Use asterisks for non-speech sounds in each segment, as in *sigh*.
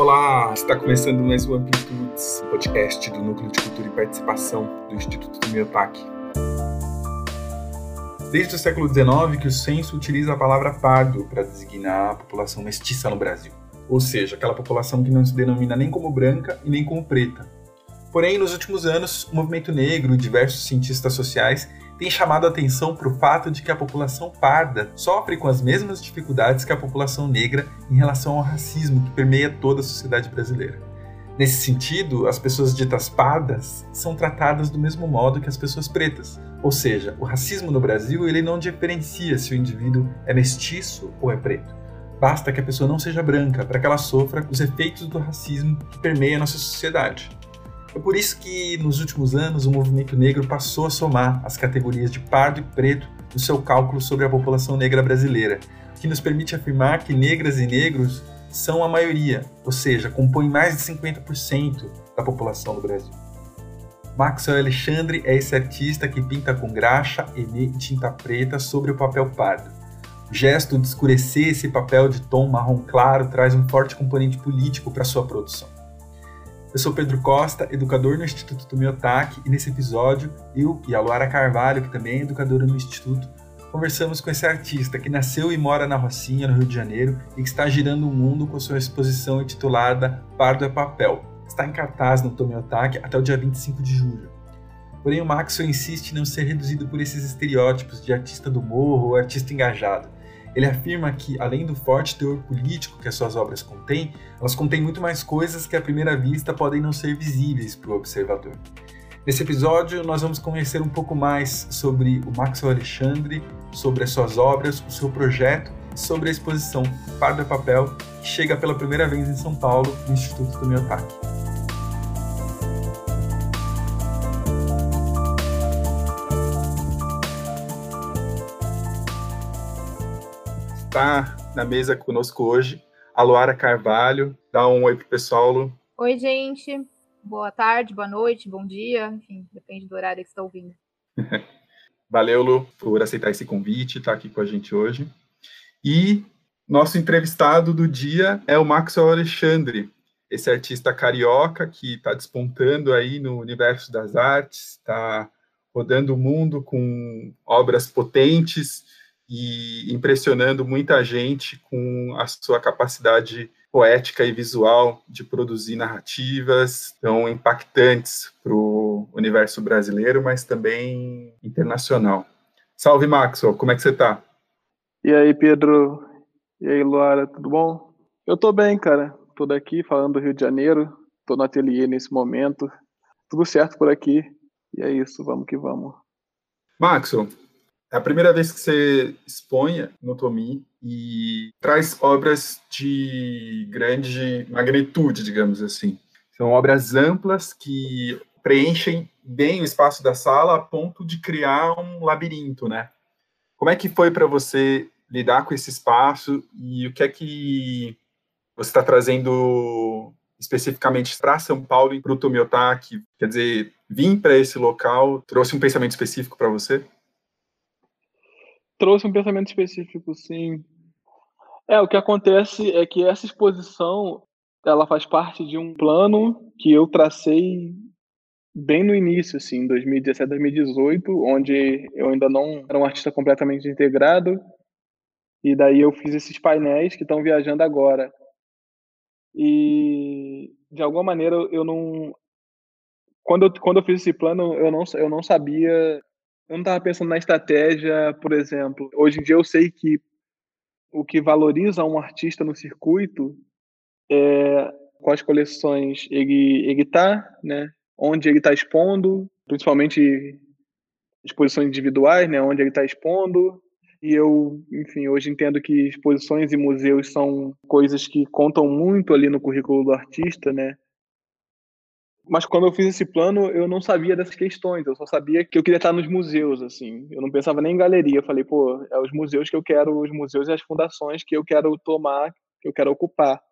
Olá, está começando mais um Amplitudes, podcast do Núcleo de Cultura e Participação do Instituto do Miotac. Desde o século XIX que o censo utiliza a palavra pardo para designar a população mestiça no Brasil, ou seja, aquela população que não se denomina nem como branca e nem como preta. Porém, nos últimos anos, o movimento negro e diversos cientistas sociais tem chamado a atenção para o fato de que a população parda sofre com as mesmas dificuldades que a população negra em relação ao racismo que permeia toda a sociedade brasileira. Nesse sentido, as pessoas ditas pardas são tratadas do mesmo modo que as pessoas pretas, ou seja, o racismo no Brasil ele não diferencia se o indivíduo é mestiço ou é preto. Basta que a pessoa não seja branca para que ela sofra os efeitos do racismo que permeia nossa sociedade. É por isso que, nos últimos anos, o movimento negro passou a somar as categorias de pardo e preto no seu cálculo sobre a população negra brasileira, o que nos permite afirmar que negras e negros são a maioria, ou seja, compõem mais de 50% da população do Brasil. Maxwell Alexandre é esse artista que pinta com graxa, enê e tinta preta sobre o papel pardo. O gesto de escurecer esse papel de tom marrom claro traz um forte componente político para sua produção. Eu sou Pedro Costa, educador no Instituto Tomiotac, e nesse episódio, eu e a Luara Carvalho, que também é educadora no Instituto, conversamos com esse artista que nasceu e mora na Rocinha, no Rio de Janeiro, e que está girando o mundo com sua exposição intitulada Pardo é Papel. Está em cartaz no Tomiotac até o dia 25 de julho. Porém, o Maxwell insiste em não ser reduzido por esses estereótipos de artista do morro ou artista engajado ele afirma que, além do forte teor político que as suas obras contêm, elas contêm muito mais coisas que à primeira vista podem não ser visíveis para o observador. Nesse episódio, nós vamos conhecer um pouco mais sobre o Maxwell Alexandre, sobre as suas obras, o seu projeto e sobre a exposição Pardo é Papel, que chega pela primeira vez em São Paulo no Instituto do Miotac. Está na mesa conosco hoje a Luara Carvalho. Dá um oi pro pessoal, Lu. Oi, gente. Boa tarde, boa noite, bom dia. Enfim, depende do horário que você está ouvindo. *laughs* Valeu, Lu, por aceitar esse convite, estar tá aqui com a gente hoje. E nosso entrevistado do dia é o Maxwell Alexandre, esse artista carioca que está despontando aí no universo das artes, está rodando o mundo com obras potentes, e impressionando muita gente com a sua capacidade poética e visual de produzir narrativas tão impactantes para o universo brasileiro, mas também internacional. Salve, Maxwell, como é que você está? E aí, Pedro? E aí, Luara, tudo bom? Eu estou bem, cara. Estou daqui falando do Rio de Janeiro, estou no ateliê nesse momento. Tudo certo por aqui. E é isso, vamos que vamos. Maxwell, é a primeira vez que você expõe no Tomi e traz obras de grande magnitude, digamos assim. São obras amplas que preenchem bem o espaço da sala a ponto de criar um labirinto, né? Como é que foi para você lidar com esse espaço e o que é que você está trazendo especificamente para São Paulo e para o Tomiotaki? Quer dizer, vir para esse local trouxe um pensamento específico para você? Trouxe um pensamento específico, sim. É, o que acontece é que essa exposição, ela faz parte de um plano que eu tracei bem no início, assim, 2017, 2018, onde eu ainda não era um artista completamente integrado, e daí eu fiz esses painéis que estão viajando agora. E de alguma maneira eu não quando eu, quando eu fiz esse plano, eu não eu não sabia eu não estava pensando na estratégia, por exemplo. Hoje em dia eu sei que o que valoriza um artista no circuito é quais coleções ele ele está, né? Onde ele está expondo, principalmente exposições individuais, né? Onde ele está expondo. E eu, enfim, hoje entendo que exposições e museus são coisas que contam muito ali no currículo do artista, né? Mas quando eu fiz esse plano, eu não sabia dessas questões. Eu só sabia que eu queria estar nos museus, assim. Eu não pensava nem em galeria. Eu falei, pô, é os museus que eu quero, os museus e as fundações que eu quero tomar, que eu quero ocupar.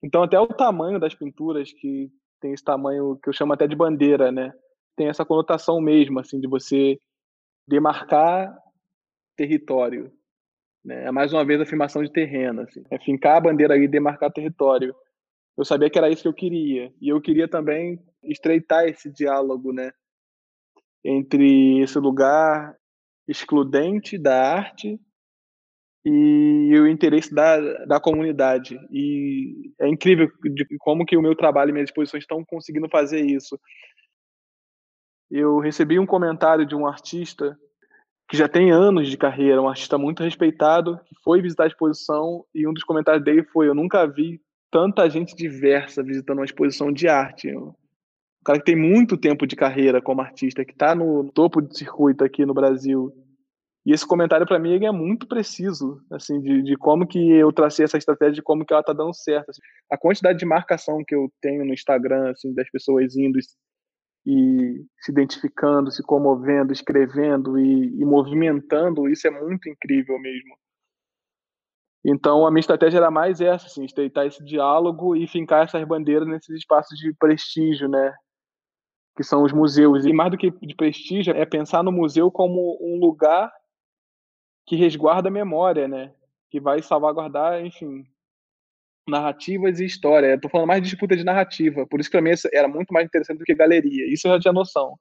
Então, até o tamanho das pinturas, que tem esse tamanho que eu chamo até de bandeira, né? Tem essa conotação mesmo, assim, de você demarcar território. Né? É mais uma vez a afirmação de terreno, assim. É fincar a bandeira e demarcar território. Eu sabia que era isso que eu queria. E eu queria também estreitar esse diálogo, né? Entre esse lugar excludente da arte e o interesse da, da comunidade. E é incrível de como que o meu trabalho e minhas exposições estão conseguindo fazer isso. Eu recebi um comentário de um artista que já tem anos de carreira, um artista muito respeitado, que foi visitar a exposição e um dos comentários dele foi: Eu nunca vi tanta gente diversa visitando uma exposição de arte. Um cara que tem muito tempo de carreira como artista, que está no topo de circuito aqui no Brasil. E esse comentário para mim é muito preciso, assim, de, de, como que eu tracei essa estratégia, de como que ela está dando certo. Assim. A quantidade de marcação que eu tenho no Instagram, assim, das pessoas indo e se identificando, se comovendo, escrevendo e, e movimentando, isso é muito incrível mesmo. Então, a minha estratégia era mais essa, assim, estreitar esse diálogo e fincar essas bandeiras nesses espaços de prestígio, né? Que são os museus. E mais do que de prestígio, é pensar no museu como um lugar que resguarda a memória, né? Que vai salvaguardar, enfim, narrativas e história. Estou falando mais de disputa de narrativa. Por isso que para mim era muito mais interessante do que galeria. Isso eu já tinha noção.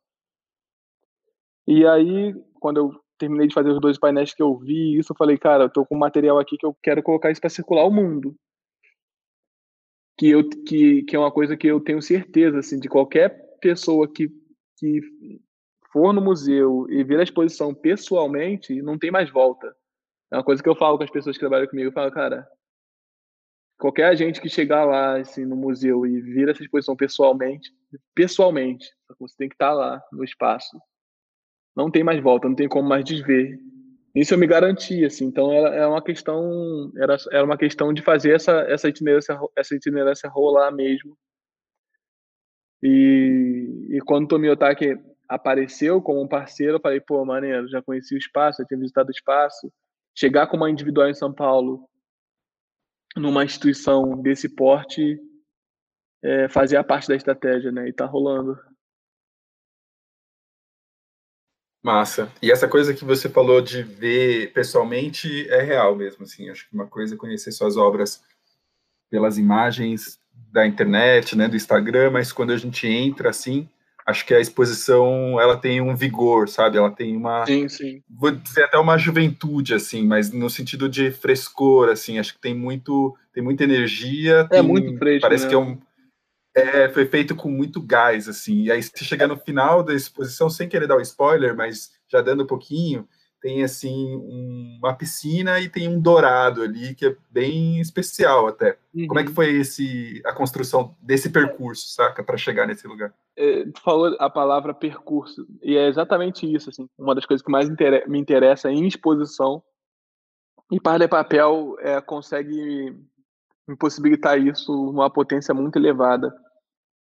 E aí, quando eu terminei de fazer os dois painéis que eu vi, isso eu falei, cara, eu tô com material aqui que eu quero colocar isso para circular o mundo. Que, eu, que, que é uma coisa que eu tenho certeza, assim, de qualquer pessoa que, que for no museu e ver a exposição pessoalmente, não tem mais volta. É uma coisa que eu falo com as pessoas que trabalham comigo, eu falo, cara, qualquer agente que chegar lá, assim, no museu e vir essa exposição pessoalmente, pessoalmente, você tem que estar lá no espaço não tem mais volta, não tem como mais desver. Isso eu me garanti, assim. Então era, era uma questão, era, era uma questão de fazer essa essa itinerância, essa itinerância rolar mesmo. E, e quando o Tomi Otaki apareceu como um parceiro, eu falei, pô, maneiro, já conheci o espaço, já tinha visitado o espaço. Chegar com uma individual em São Paulo, numa instituição desse porte, é, fazia parte da estratégia, né? E tá rolando. Massa. E essa coisa que você falou de ver pessoalmente é real mesmo, assim. Acho que uma coisa é conhecer suas obras pelas imagens da internet, né, do Instagram, mas quando a gente entra assim, acho que a exposição ela tem um vigor, sabe? Ela tem uma sim, sim. vou dizer até uma juventude assim, mas no sentido de frescor assim, acho que tem muito tem muita energia, é tem, muito fresco, parece né? que é um é, foi feito com muito gás, assim. E aí, se chegar no final da exposição, sem querer dar o um spoiler, mas já dando um pouquinho, tem, assim, um, uma piscina e tem um dourado ali, que é bem especial até. Uhum. Como é que uhum. foi esse, a construção desse percurso, saca, para chegar nesse lugar? É, tu falou a palavra percurso, e é exatamente isso, assim. Uma das coisas que mais me interessa em exposição, e Parler Papel é, consegue impossibilitar isso numa potência muito elevada.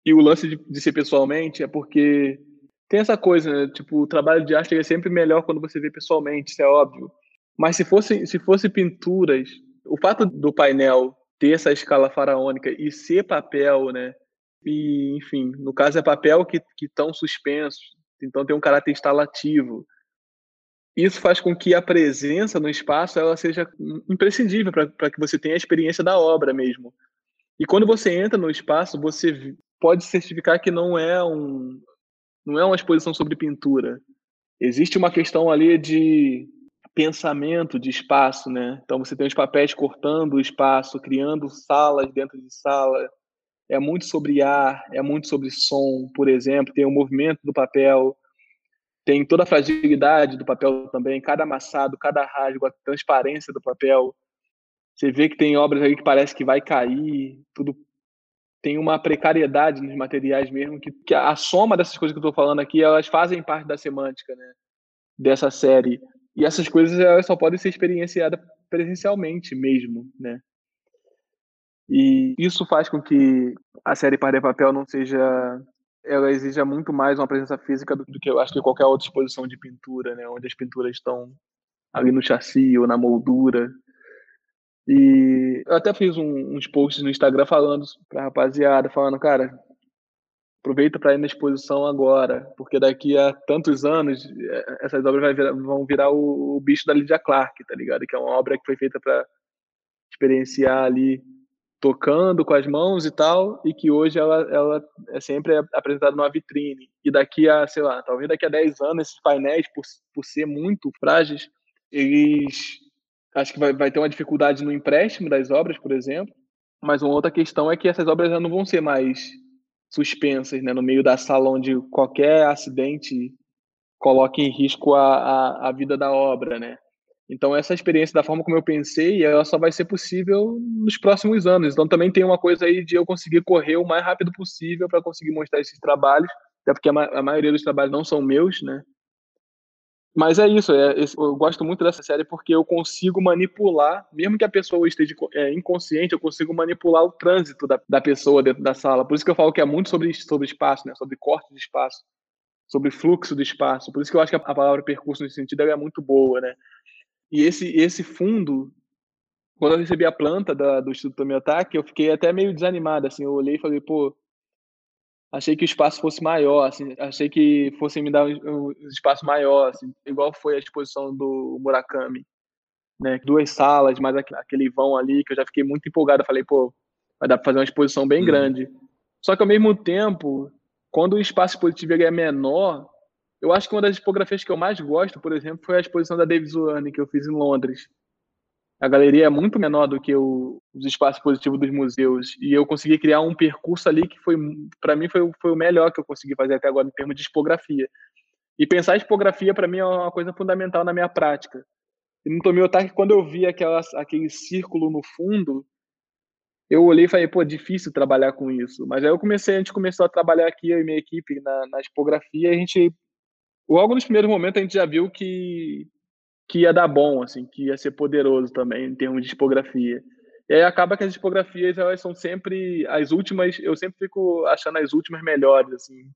E o lance de, de ser pessoalmente é porque tem essa coisa, né? Tipo, o trabalho de arte é sempre melhor quando você vê pessoalmente, isso é óbvio. Mas se fosse, se fosse pinturas, o fato do painel ter essa escala faraônica e ser papel, né? E, enfim, no caso é papel que estão suspensos, então tem um caráter instalativo. Isso faz com que a presença no espaço ela seja imprescindível para que você tenha a experiência da obra mesmo. E quando você entra no espaço, você pode certificar que não é um não é uma exposição sobre pintura. Existe uma questão ali de pensamento de espaço, né? Então você tem os papéis cortando o espaço, criando salas dentro de sala. É muito sobre ar, é muito sobre som, por exemplo, tem o movimento do papel, tem toda a fragilidade do papel também, cada amassado, cada rasgo, a transparência do papel. Você vê que tem obras aí que parece que vai cair, tudo tem uma precariedade nos materiais mesmo, que, que a soma dessas coisas que eu estou falando aqui, elas fazem parte da semântica, né, dessa série. E essas coisas elas só podem ser experienciadas presencialmente mesmo, né. E isso faz com que a série Par de Papel não seja ela exija muito mais uma presença física do, do, que eu acho que qualquer outra exposição de pintura, né, onde as pinturas estão ali no chassi ou na moldura. E eu até fiz um, uns posts no Instagram falando pra rapaziada, falando, cara, aproveita para ir na exposição agora, porque daqui a tantos anos é, essas obras virar, vão virar o, o, bicho da Lydia Clark, tá ligado? Que é uma obra que foi feita para experienciar ali tocando com as mãos e tal, e que hoje ela, ela é sempre apresentada numa vitrine. E daqui a, sei lá, talvez daqui a 10 anos, esses painéis, por, por ser muito frágeis, eles acho que vai, vai ter uma dificuldade no empréstimo das obras, por exemplo. Mas uma outra questão é que essas obras já não vão ser mais suspensas, né, no meio da sala onde qualquer acidente coloque em risco a, a, a vida da obra, né? Então, essa experiência, da forma como eu pensei, ela só vai ser possível nos próximos anos. Então, também tem uma coisa aí de eu conseguir correr o mais rápido possível para conseguir mostrar esses trabalhos, até porque a, ma a, maioria dos trabalhos não são meus, né? Mas é isso, é, eu gosto muito dessa série porque eu consigo manipular, mesmo que a pessoa esteja é, inconsciente, eu consigo manipular o trânsito da, da pessoa dentro da sala. Por isso que eu falo que é muito sobre, sobre espaço, né? sobre corte de espaço, sobre fluxo do espaço. Por isso que eu acho que a, a palavra percurso nesse sentido é muito boa, né? E esse, esse fundo, quando eu recebi a planta da, do Instituto Tomiotaki, eu fiquei até meio desanimado, assim, eu olhei e falei, pô, achei que o espaço fosse maior, assim, achei que fossem me dar um, espaço maior, assim, igual foi a exposição do Murakami, né, duas salas, mais aquele vão ali, que eu já fiquei muito empolgado, falei, pô, vai dar para fazer uma exposição bem uhum. grande. Só que ao mesmo tempo, quando o espaço expositivo é menor, eu acho que uma das tipografias que eu mais gosto, por exemplo, foi a exposição da David Zuane, que eu fiz em Londres. A galeria é muito menor do que o, os espaços positivos dos museus. E eu consegui criar um percurso ali que foi, para mim, foi, foi o melhor que eu consegui fazer até agora em termos de tipografia. E pensar em tipografia, para mim, é uma coisa fundamental na minha prática. E no Tomio Otaki, quando eu vi aquela, aquele círculo no fundo, eu olhei e falei, pô, difícil trabalhar com isso. Mas aí eu comecei, a gente começou a trabalhar aqui, eu e minha equipe, na, na tipografia, e a gente logo nos primeiros momentos a gente já viu que, que ia dar bom, assim, que ia ser poderoso também em termos de tipografia. E aí acaba que as tipografias, elas são sempre as últimas, eu sempre fico achando as últimas melhores, assim.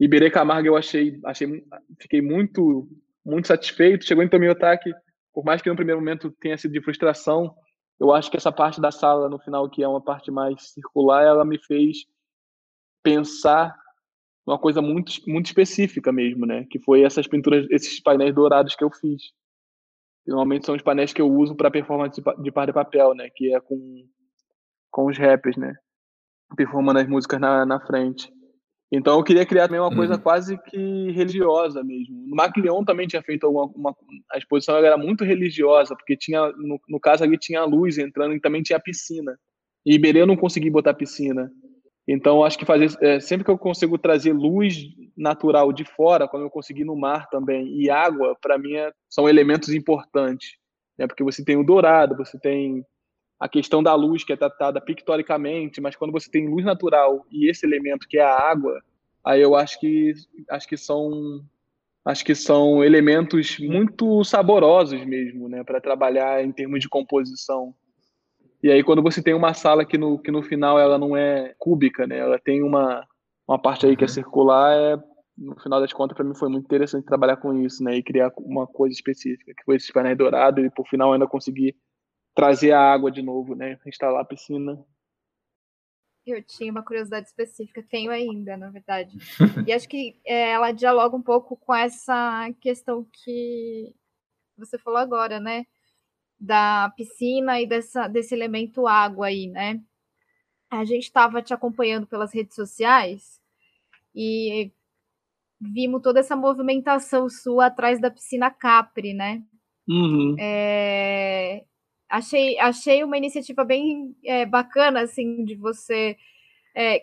Iberê Camargo eu achei, achei, fiquei muito, muito satisfeito. Chegou em Tomiotaki, por mais que no primeiro momento tenha sido de frustração, eu acho que essa parte da sala no final, que é uma parte mais circular, ela me fez pensar uma coisa muito, muito específica mesmo, né? Que foi essas pinturas, esses painéis dourados que eu fiz. Normalmente são os painéis que eu uso para performance de par de papel, né? Que é com, com os rappers, né? Performando as músicas na, na frente. Então eu queria criar também uma coisa uhum. quase que religiosa mesmo. No Macleon também tinha feito alguma uma, a exposição era muito religiosa, porque tinha no, no caso ali tinha a luz entrando e também tinha a piscina. E Iberê eu não consegui botar piscina. Então, acho que fazer é, sempre que eu consigo trazer luz natural de fora, como eu consegui no mar também, e água, para mim é, são elementos importantes, né? Porque você tem o dourado, você tem a questão da luz que é tratada pictoricamente, mas quando você tem luz natural e esse elemento que é a água, aí eu acho que acho que são acho que são elementos muito saborosos mesmo, né, para trabalhar em termos de composição. E aí quando você tem uma sala que no, que no final ela não é cúbica, né? Ela tem uma, uma parte aí que é uhum. circular, é, no final das contas para mim foi muito interessante trabalhar com isso, né? E criar uma coisa específica, que foi esse painéis dourado e por final ainda conseguir trazer a água de novo, né? Instalar a piscina. Eu tinha uma curiosidade específica, tenho ainda, na verdade. e acho que é, ela dialoga um pouco com essa questão que você falou agora, né? Da piscina e dessa, desse elemento água aí, né? A gente estava te acompanhando pelas redes sociais e vimos toda essa movimentação sua atrás da piscina Capri, né? Uhum. É, achei, achei uma iniciativa bem é, bacana, assim, de você. É,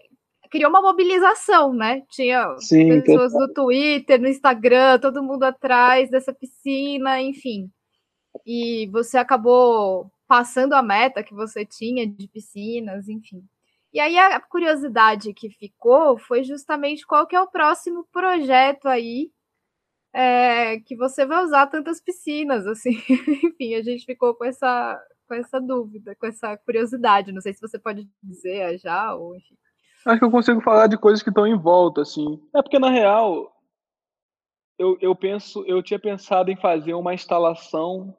criou uma mobilização, né? Tinha Sim, pessoas no Twitter, no Instagram, todo mundo atrás dessa piscina, enfim e você acabou passando a meta que você tinha de piscinas, enfim. E aí a curiosidade que ficou foi justamente qual que é o próximo projeto aí é, que você vai usar tantas piscinas, assim. *laughs* enfim, a gente ficou com essa, com essa dúvida, com essa curiosidade. Não sei se você pode dizer já, ou enfim. Acho que eu consigo falar de coisas que estão em volta, assim. É porque, na real, eu, eu penso, eu tinha pensado em fazer uma instalação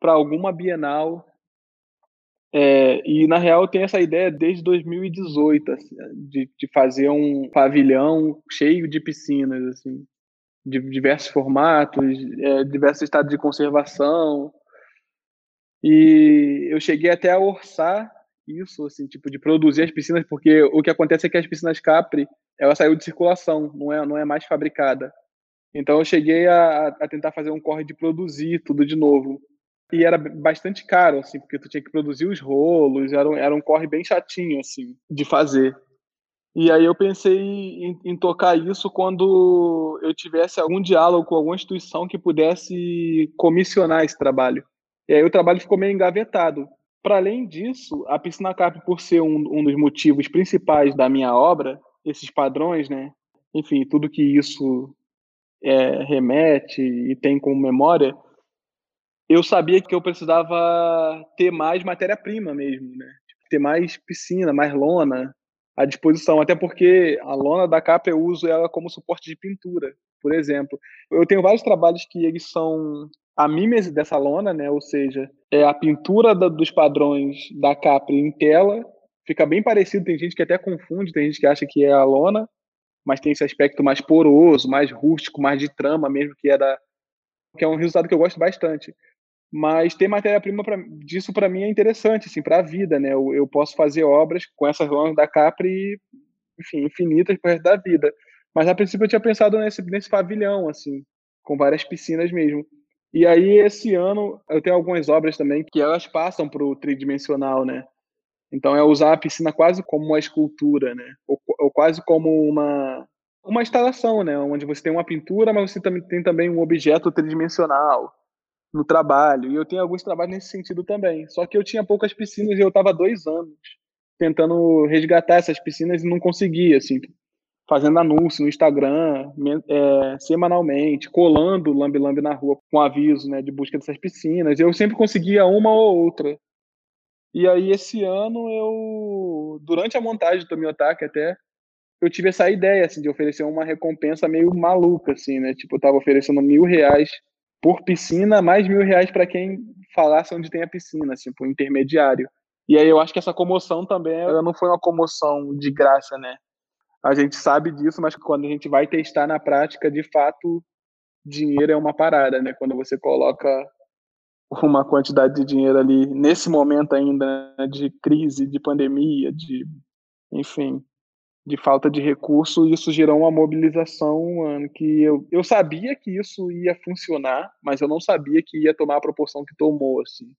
para alguma Bienal. É, e na real tem essa ideia desde 2018 assim, de, de fazer um pavilhão cheio de piscinas assim, de diversos formatos, é, diversos estados de conservação. E eu cheguei até a orçar isso, assim, tipo, de produzir as piscinas, porque o que acontece é que as piscinas Capri, ela saiu de circulação, não é, não é mais fabricada. Então eu cheguei a, a tentar fazer um corre de produzir tudo de novo. E era bastante caro, assim, porque tu tinha que produzir os rolos, era um, era um corre bem chatinho, assim, de fazer. E aí eu pensei em, em, tocar isso quando eu tivesse algum diálogo com alguma instituição que pudesse comissionar esse trabalho. E aí o trabalho ficou meio engavetado. Para além disso, a piscina cap, por ser um, um dos motivos principais da minha obra, esses padrões, né? Enfim, tudo que isso é, remete e tem como memória, eu sabia que eu precisava ter mais matéria-prima mesmo, né? Tipo, ter mais piscina, mais lona à disposição, até porque a lona da capa eu uso ela como suporte de pintura, por exemplo. Eu tenho vários trabalhos que eles são a mímese dessa lona, né? Ou seja, é a pintura da, dos padrões da Capri em tela, fica bem parecido, tem gente que até confunde, tem gente que acha que é a lona, mas tem esse aspecto mais poroso, mais rústico, mais de trama mesmo, que é da que é um resultado que eu gosto bastante. Mas ter matéria-prima disso para mim é interessante, assim, para a vida, né? Eu, eu, posso fazer obras com essas lonas da Capri, enfim, infinitas para da vida. Mas a princípio eu tinha pensado nesse, nesse pavilhão, assim, com várias piscinas mesmo. E aí esse ano eu tenho algumas obras também que elas passam para o tridimensional, né? Então é usar a piscina quase como uma escultura, né? Ou, ou quase como uma uma instalação, né? Onde você tem uma pintura, mas você também tem também um objeto tridimensional no trabalho. E eu tenho alguns trabalhos nesse sentido também. Só que eu tinha poucas piscinas e eu estava dois anos tentando resgatar essas piscinas e não conseguia, assim, fazendo anúncio no Instagram é, semanalmente, colando lambe na rua com aviso, né, de busca dessas piscinas. Eu sempre conseguia uma ou outra. E aí esse ano eu, durante a montagem do Tomiotaque até, eu tive essa ideia assim de oferecer uma recompensa meio maluca, assim, né? Tipo, eu tava oferecendo mil reais por piscina, mais mil reais para quem falasse onde tem a piscina, por intermediário. E aí eu acho que essa comoção também ela não foi uma comoção de graça, né? A gente sabe disso, mas quando a gente vai testar na prática, de fato, dinheiro é uma parada, né? Quando você coloca uma quantidade de dinheiro ali nesse momento ainda né, de crise, de pandemia, de enfim, de falta de recurso, isso gerou uma mobilização mano, que eu, eu sabia que isso ia funcionar, mas eu não sabia que ia tomar a proporção que tomou, assim.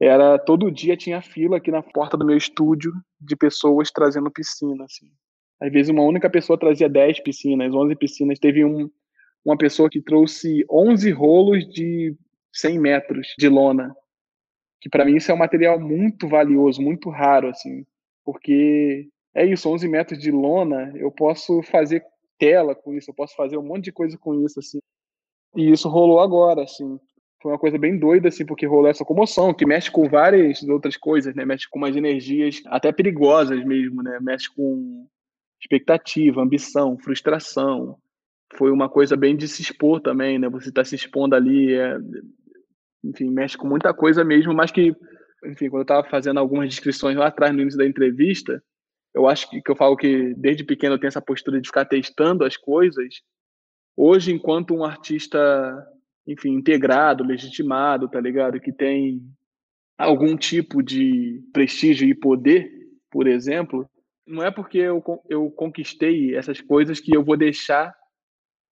Era todo dia tinha fila aqui na porta do meu estúdio de pessoas trazendo piscina, assim. Às vezes uma única pessoa trazia 10 piscinas, 11 piscinas. Teve um, uma pessoa que trouxe 11 rolos de 100 metros de lona, que para mim isso é um material muito valioso, muito raro, assim, porque é isso, 11 metros de lona, eu posso fazer tela com isso, eu posso fazer um monte de coisa com isso, assim. E isso rolou agora, assim. Foi uma coisa bem doida, assim, porque rolou essa comoção, que mexe com várias outras coisas, né? Mexe com umas energias até perigosas mesmo, né? Mexe com expectativa, ambição, frustração. Foi uma coisa bem de se expor também, né? Você está se expondo ali, é... enfim, mexe com muita coisa mesmo, mas que, enfim, quando eu estava fazendo algumas descrições lá atrás no início da entrevista, eu acho que, que eu falo que desde pequeno eu tenho essa postura de ficar testando as coisas. Hoje, enquanto um artista, enfim, integrado, legitimado, tá ligado? Que tem algum tipo de prestígio e poder, por exemplo, não é porque eu, eu conquistei essas coisas que eu vou deixar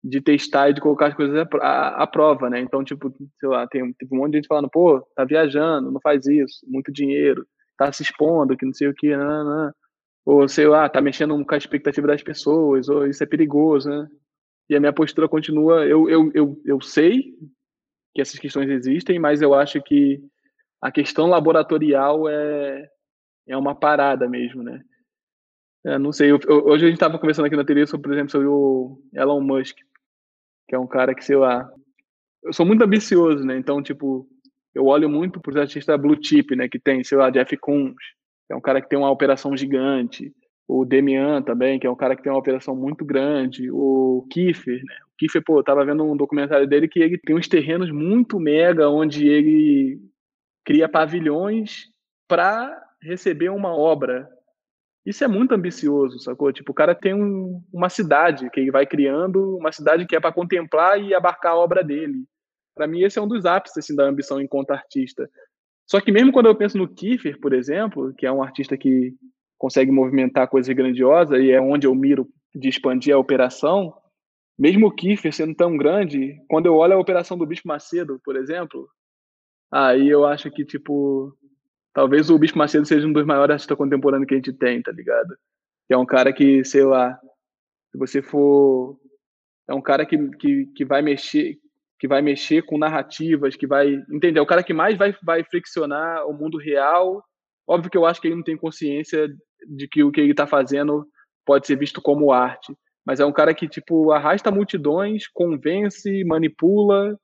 de testar e de colocar as coisas à, prova, né? Então, tipo, sei lá, tem, tem um monte de gente falando, pô, tá viajando, não faz isso, muito dinheiro, tá se expondo, que não sei o que, não, não ou sei lá, tá mexendo com a expectativa das pessoas, ou isso é perigoso, né? E a minha postura continua, eu, eu, eu, eu sei que essas questões existem, mas eu acho que a questão laboratorial é, é uma parada mesmo, né? É, não sei, eu, eu, hoje a gente estava conversando aqui na TV, sobre, por exemplo, sobre o Elon Musk, que é um cara que, sei lá, eu sou muito ambicioso, né? Então, tipo, eu olho muito para os artistas blue chip, né? Que tem, sei lá, Jeff Koons, é um cara que tem uma operação gigante. O Demian também, que é um cara que tem uma operação muito grande. O Kiefer, né? O Kiefer, pô, eu tava vendo um documentário dele que ele tem uns terrenos muito mega, onde ele cria pavilhões para receber uma obra. Isso é muito ambicioso, sacou? Tipo, o cara tem um, uma cidade que ele vai criando, uma cidade que é para contemplar e abarcar a obra dele. Para mim, esse é um dos ápices assim, da ambição enquanto artista Só que mesmo quando eu penso no Kiefer, por exemplo, que é um artista que consegue movimentar coisas grandiosas e é onde eu miro de expandir a operação, mesmo o Kiefer sendo tão grande, quando eu olho a operação do Bispo Macedo, por exemplo, aí eu acho que, tipo, talvez o Bispo Macedo seja um dos maiores artistas contemporâneos que a gente tem, tá ligado? É um cara que, sei lá, se você for. É um cara que, que, que vai mexer que vai mexer com narrativas, que vai. Entender? O cara que mais vai, vai friccionar o mundo real. Óbvio que eu acho que ele não tem consciência de que o que ele está fazendo pode ser visto como arte. Mas é um cara que, tipo, arrasta multidões, convence, manipula.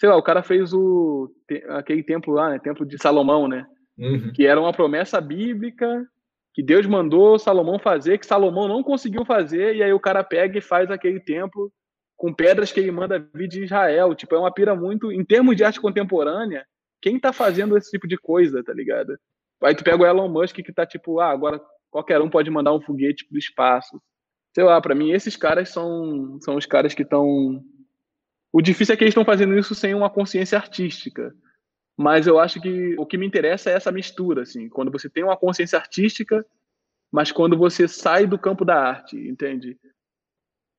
Sei lá, o cara fez o aquele templo lá, né? Templo de Salomão, né? Uhum. Que era uma promessa bíblica que Deus mandou Salomão fazer, que Salomão não conseguiu fazer, e aí o cara pega e faz aquele templo com pedras que ele manda vir de Israel. Tipo, é uma pira muito. Em termos de arte contemporânea, quem tá fazendo esse tipo de coisa, tá ligado? Aí tu pega o Elon Musk que tá tipo, ah, agora qualquer um pode mandar um foguete pro espaço. Sei lá, para mim esses caras são, são os caras que estão. O difícil é que eles estão fazendo isso sem uma consciência artística. Mas eu acho que o que me interessa é essa mistura, assim, quando você tem uma consciência artística, mas quando você sai do campo da arte, entende?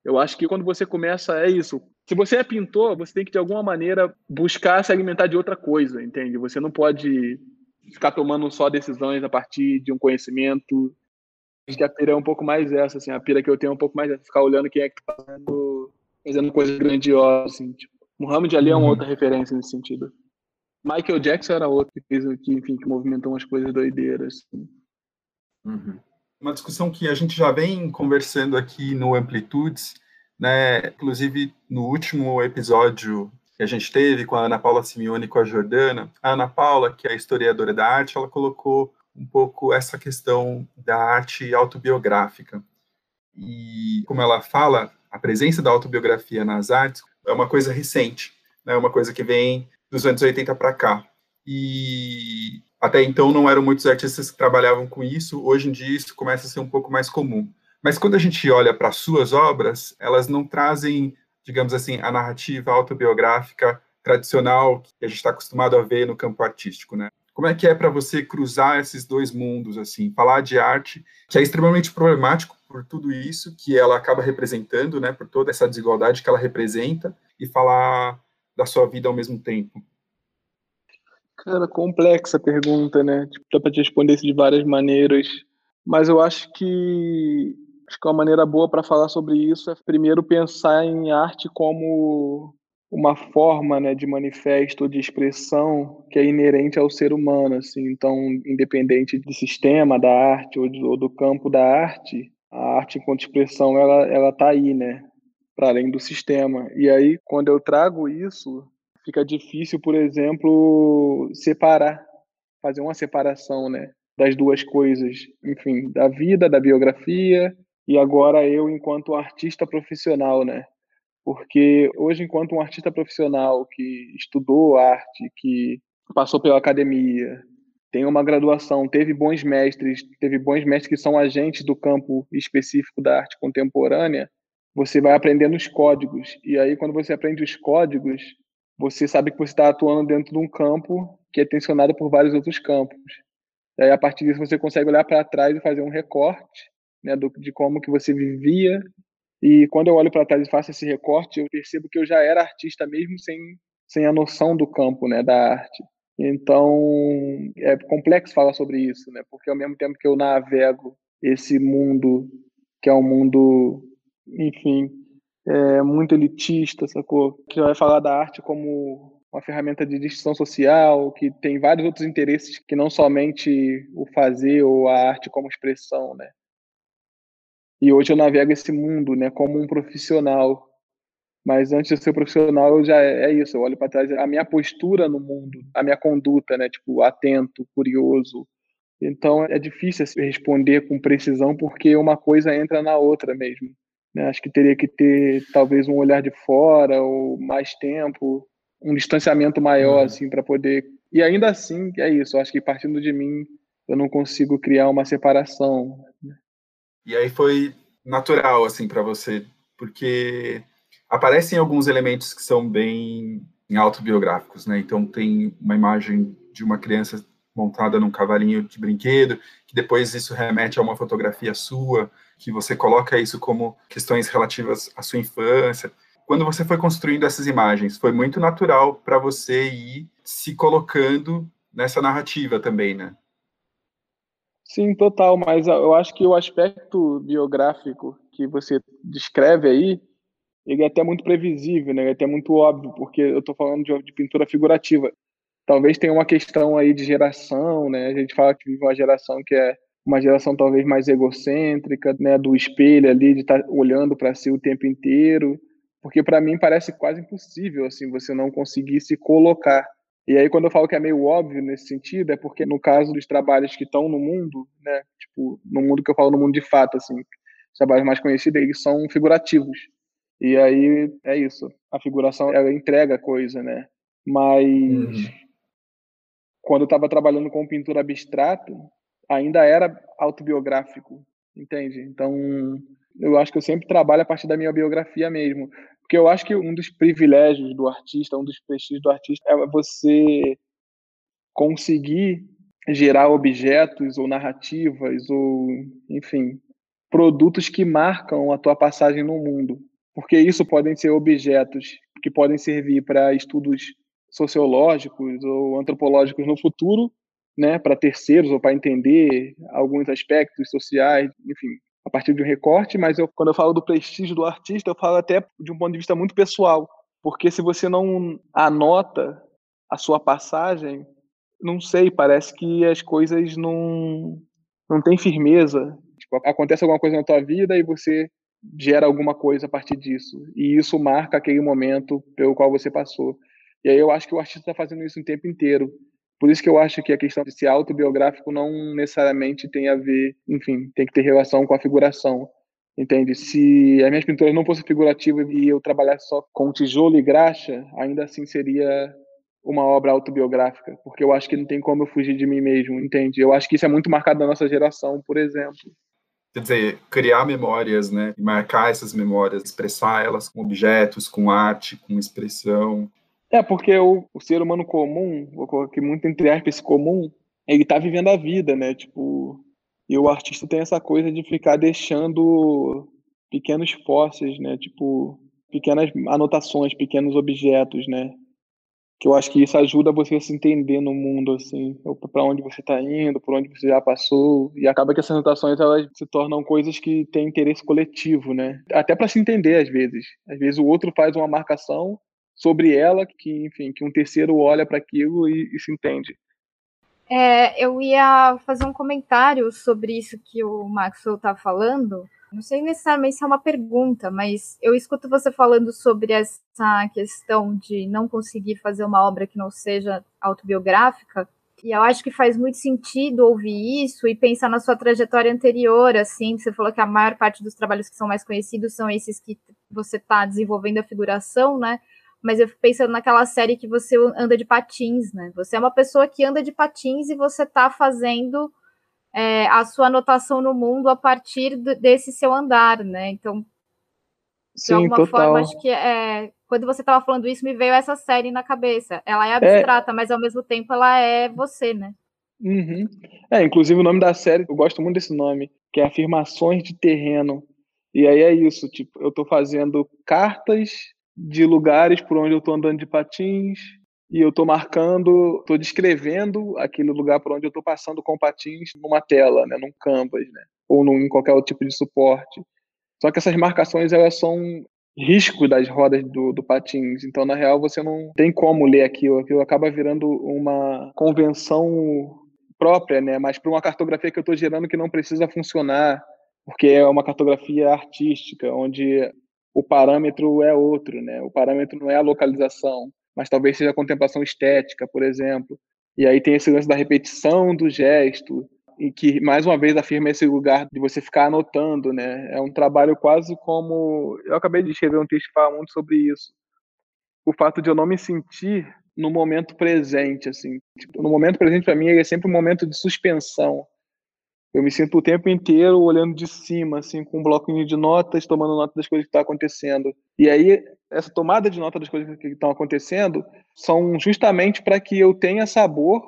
Eu acho que quando você começa, é isso. Se você é pintor, você tem que, de alguma maneira, buscar se alimentar de outra coisa, entende? Você não pode ficar tomando só decisões a partir de um conhecimento. Acho que a pira é um pouco mais essa, assim, a pira que eu tenho é um pouco mais essa, ficar olhando quem é que tá fazendo, fazendo coisas grandiosas, assim, tipo. Muhammad Ali é uma uhum. outra referência nesse sentido. Michael Jackson era outro que fez que, enfim, que movimentou umas coisas doideiras. Assim. Uhum. Uma discussão que a gente já vem conversando aqui no Amplitudes, né? Inclusive no último episódio que a gente teve com a Ana Paula Simeone e com a Jordana, a Ana Paula, que é historiadora da arte, ela colocou um pouco essa questão da arte autobiográfica. E como ela fala, a presença da autobiografia nas artes é uma coisa recente, é né? uma coisa que vem dos anos 80 para cá. E até então não eram muitos artistas que trabalhavam com isso, hoje em dia isso começa a ser um pouco mais comum. Mas quando a gente olha para suas obras, elas não trazem, digamos assim, a narrativa autobiográfica tradicional que a gente está acostumado a ver no campo artístico, né? Como é que é para você cruzar esses dois mundos, assim, falar de arte, que é extremamente problemático por tudo isso que ela acaba representando, né, por toda essa desigualdade que ela representa, e falar da sua vida ao mesmo tempo? Cara, complexa a pergunta, né? Tipo, dá para te responder isso de várias maneiras, mas eu acho que acho que uma maneira boa para falar sobre isso é primeiro pensar em arte como uma forma, né, de manifesto, de expressão que é inerente ao ser humano, assim. Então, independente do sistema da arte ou, ou do campo da arte, a arte enquanto expressão ela ela tá aí, né? para além do sistema. E aí, quando eu trago isso, fica difícil, por exemplo, separar, fazer uma separação, né, das duas coisas, enfim, da vida, da biografia e agora eu enquanto artista profissional, né? Porque hoje enquanto um artista profissional que estudou arte, que passou pela academia, tem uma graduação, teve bons mestres, teve bons mestres que são agentes do campo específico da arte contemporânea, você vai aprendendo os códigos. E aí, quando você aprende os códigos, você sabe que você está atuando dentro de um campo que é tensionado por vários outros campos. E aí, a partir disso, você consegue olhar para trás e fazer um recorte né, do, de como que você vivia. E quando eu olho para trás e faço esse recorte, eu percebo que eu já era artista mesmo sem, sem a noção do campo né, da arte. Então, é complexo falar sobre isso, né? Porque ao mesmo tempo que eu navego esse mundo, que é um mundo enfim, é muito elitista, sacou? Que vai falar da arte como uma ferramenta de distinção social, que tem vários outros interesses que não somente o fazer ou a arte como expressão, né? E hoje eu navego esse mundo, né, como um profissional. Mas antes de ser profissional, eu já é, é isso, eu olho para trás, a minha postura no mundo, a minha conduta, né, tipo, atento, curioso. Então é difícil responder com precisão porque uma coisa entra na outra mesmo. Né? Acho que teria que ter talvez um olhar de fora ou mais tempo, um distanciamento maior uhum. assim para poder. E ainda assim é isso. Acho que partindo de mim eu não consigo criar uma separação. Né? E aí foi natural assim para você, porque aparecem alguns elementos que são bem autobiográficos, né? Então tem uma imagem de uma criança montada num cavalinho de brinquedo, que depois isso remete a uma fotografia sua, que você coloca isso como questões relativas à sua infância. Quando você foi construindo essas imagens, foi muito natural para você ir se colocando nessa narrativa também, né? Sim, total, mas eu acho que o aspecto biográfico que você descreve aí, ele é até muito previsível, né? Ele é até muito óbvio, porque eu estou falando de, de, pintura figurativa. Talvez tenha uma questão aí de geração, né? A gente fala que vive uma geração que é uma geração talvez mais egocêntrica, né? Do espelho ali, de estar tá olhando para si o tempo inteiro, porque para mim parece quase impossível assim você não conseguir se colocar e aí, quando eu falo que é meio óbvio nesse sentido, é porque no caso dos trabalhos que estão no mundo, né, tipo, no mundo que eu falo no mundo de fato, assim, os trabalhos mais conhecidos, eles são figurativos. E aí é isso. A figuração ela entrega coisa, né? Mas uhum. quando eu estava trabalhando com pintura abstrata, ainda era autobiográfico, entende? Então, eu acho que eu sempre trabalho a partir da minha biografia mesmo. Porque eu acho que um dos privilégios do artista, um dos prestígios do artista é você conseguir gerar objetos ou narrativas ou, enfim, produtos que marcam a tua passagem no mundo. Porque isso podem ser objetos que podem servir para estudos sociológicos ou antropológicos no futuro, né, para terceiros ou para entender alguns aspectos sociais, enfim, a partir de um recorte, mas eu, quando eu falo do prestígio do artista, eu falo até de um ponto de vista muito pessoal, porque se você não anota a sua passagem, não sei, parece que as coisas não não têm firmeza. Tipo, acontece alguma coisa na tua vida e você gera alguma coisa a partir disso, e isso marca aquele momento pelo qual você passou. E aí eu acho que o artista está fazendo isso o tempo inteiro. Por isso que eu acho que a questão de ser autobiográfico não necessariamente tem a ver, enfim, tem que ter relação com a figuração. Entende? Se as minhas pinturas não fossem figurativas e eu trabalhasse só com tijolo e graxa, ainda assim seria uma obra autobiográfica, porque eu acho que não tem como eu fugir de mim mesmo, entende? Eu acho que isso é muito marcado na nossa geração, por exemplo. Quer dizer, criar memórias, né? Marcar essas memórias, expressar elas com objetos, com arte, com expressão. É, porque o, o ser humano comum, vou colocar muito entre aspas comum, ele tá vivendo a vida, né? Tipo, e o artista tem essa coisa de ficar deixando pequenos fósseis, né? Tipo, pequenas anotações, pequenos objetos, né? Que eu acho que isso ajuda você a se entender no mundo, assim, para onde você está indo, por onde você já passou, e acaba que essas anotações elas se tornam coisas que têm interesse coletivo, né? Até para se entender às vezes. Às vezes o outro faz uma marcação sobre ela que, enfim, que um terceiro olha para aquilo e, e, se entende. É, eu ia fazer um comentário sobre isso que o Maxwell está falando. Não sei necessariamente se é uma pergunta, mas eu escuto você falando sobre essa questão de não conseguir fazer uma obra que não seja autobiográfica. E eu acho que faz muito sentido ouvir isso e pensar na sua trajetória anterior, assim, você falou que a maior parte dos trabalhos que são mais conhecidos são esses que você está desenvolvendo a figuração, né? Mas eu fico pensando naquela série que você anda de patins, né? Você é uma pessoa que anda de patins e você está fazendo é, a sua anotação no mundo a partir desse seu andar, né? Então, Sim, de alguma total. forma, acho que é, quando você estava falando isso, me veio essa série na cabeça. Ela é, é. abstrata, é... mas ao mesmo tempo ela é você, né? Uhum. É, inclusive o nome da série, eu gosto muito desse nome, que é Afirmações de Terreno. E aí é isso, tipo, eu estou fazendo cartas de lugares por onde eu estou andando de patins e eu estou marcando, estou descrevendo aquele lugar por onde eu estou passando com patins numa tela, né, num canvas, né, ou num, em qualquer outro tipo de suporte. Só que essas marcações elas são risco das rodas do, do patins, então na real você não tem como ler aquilo, aquilo acaba virando uma convenção própria, né, mas para uma cartografia que eu estou gerando que não precisa funcionar, porque é uma cartografia artística, onde o parâmetro é outro, né? O parâmetro não é a localização, mas talvez seja a contemplação estética, por exemplo. E aí tem esse lance da repetição do gesto, e que mais uma vez afirma esse lugar de você ficar anotando, né? É um trabalho quase como eu acabei de escrever um texto que fala muito sobre isso. O fato de eu não me sentir no momento presente, assim. Tipo, no momento presente para mim é sempre um momento de suspensão eu me sinto o tempo inteiro olhando de cima, assim, com um bloquinho de notas, tomando nota das coisas que estão tá acontecendo. E aí, essa tomada de nota das coisas que estão acontecendo são justamente para que eu tenha sabor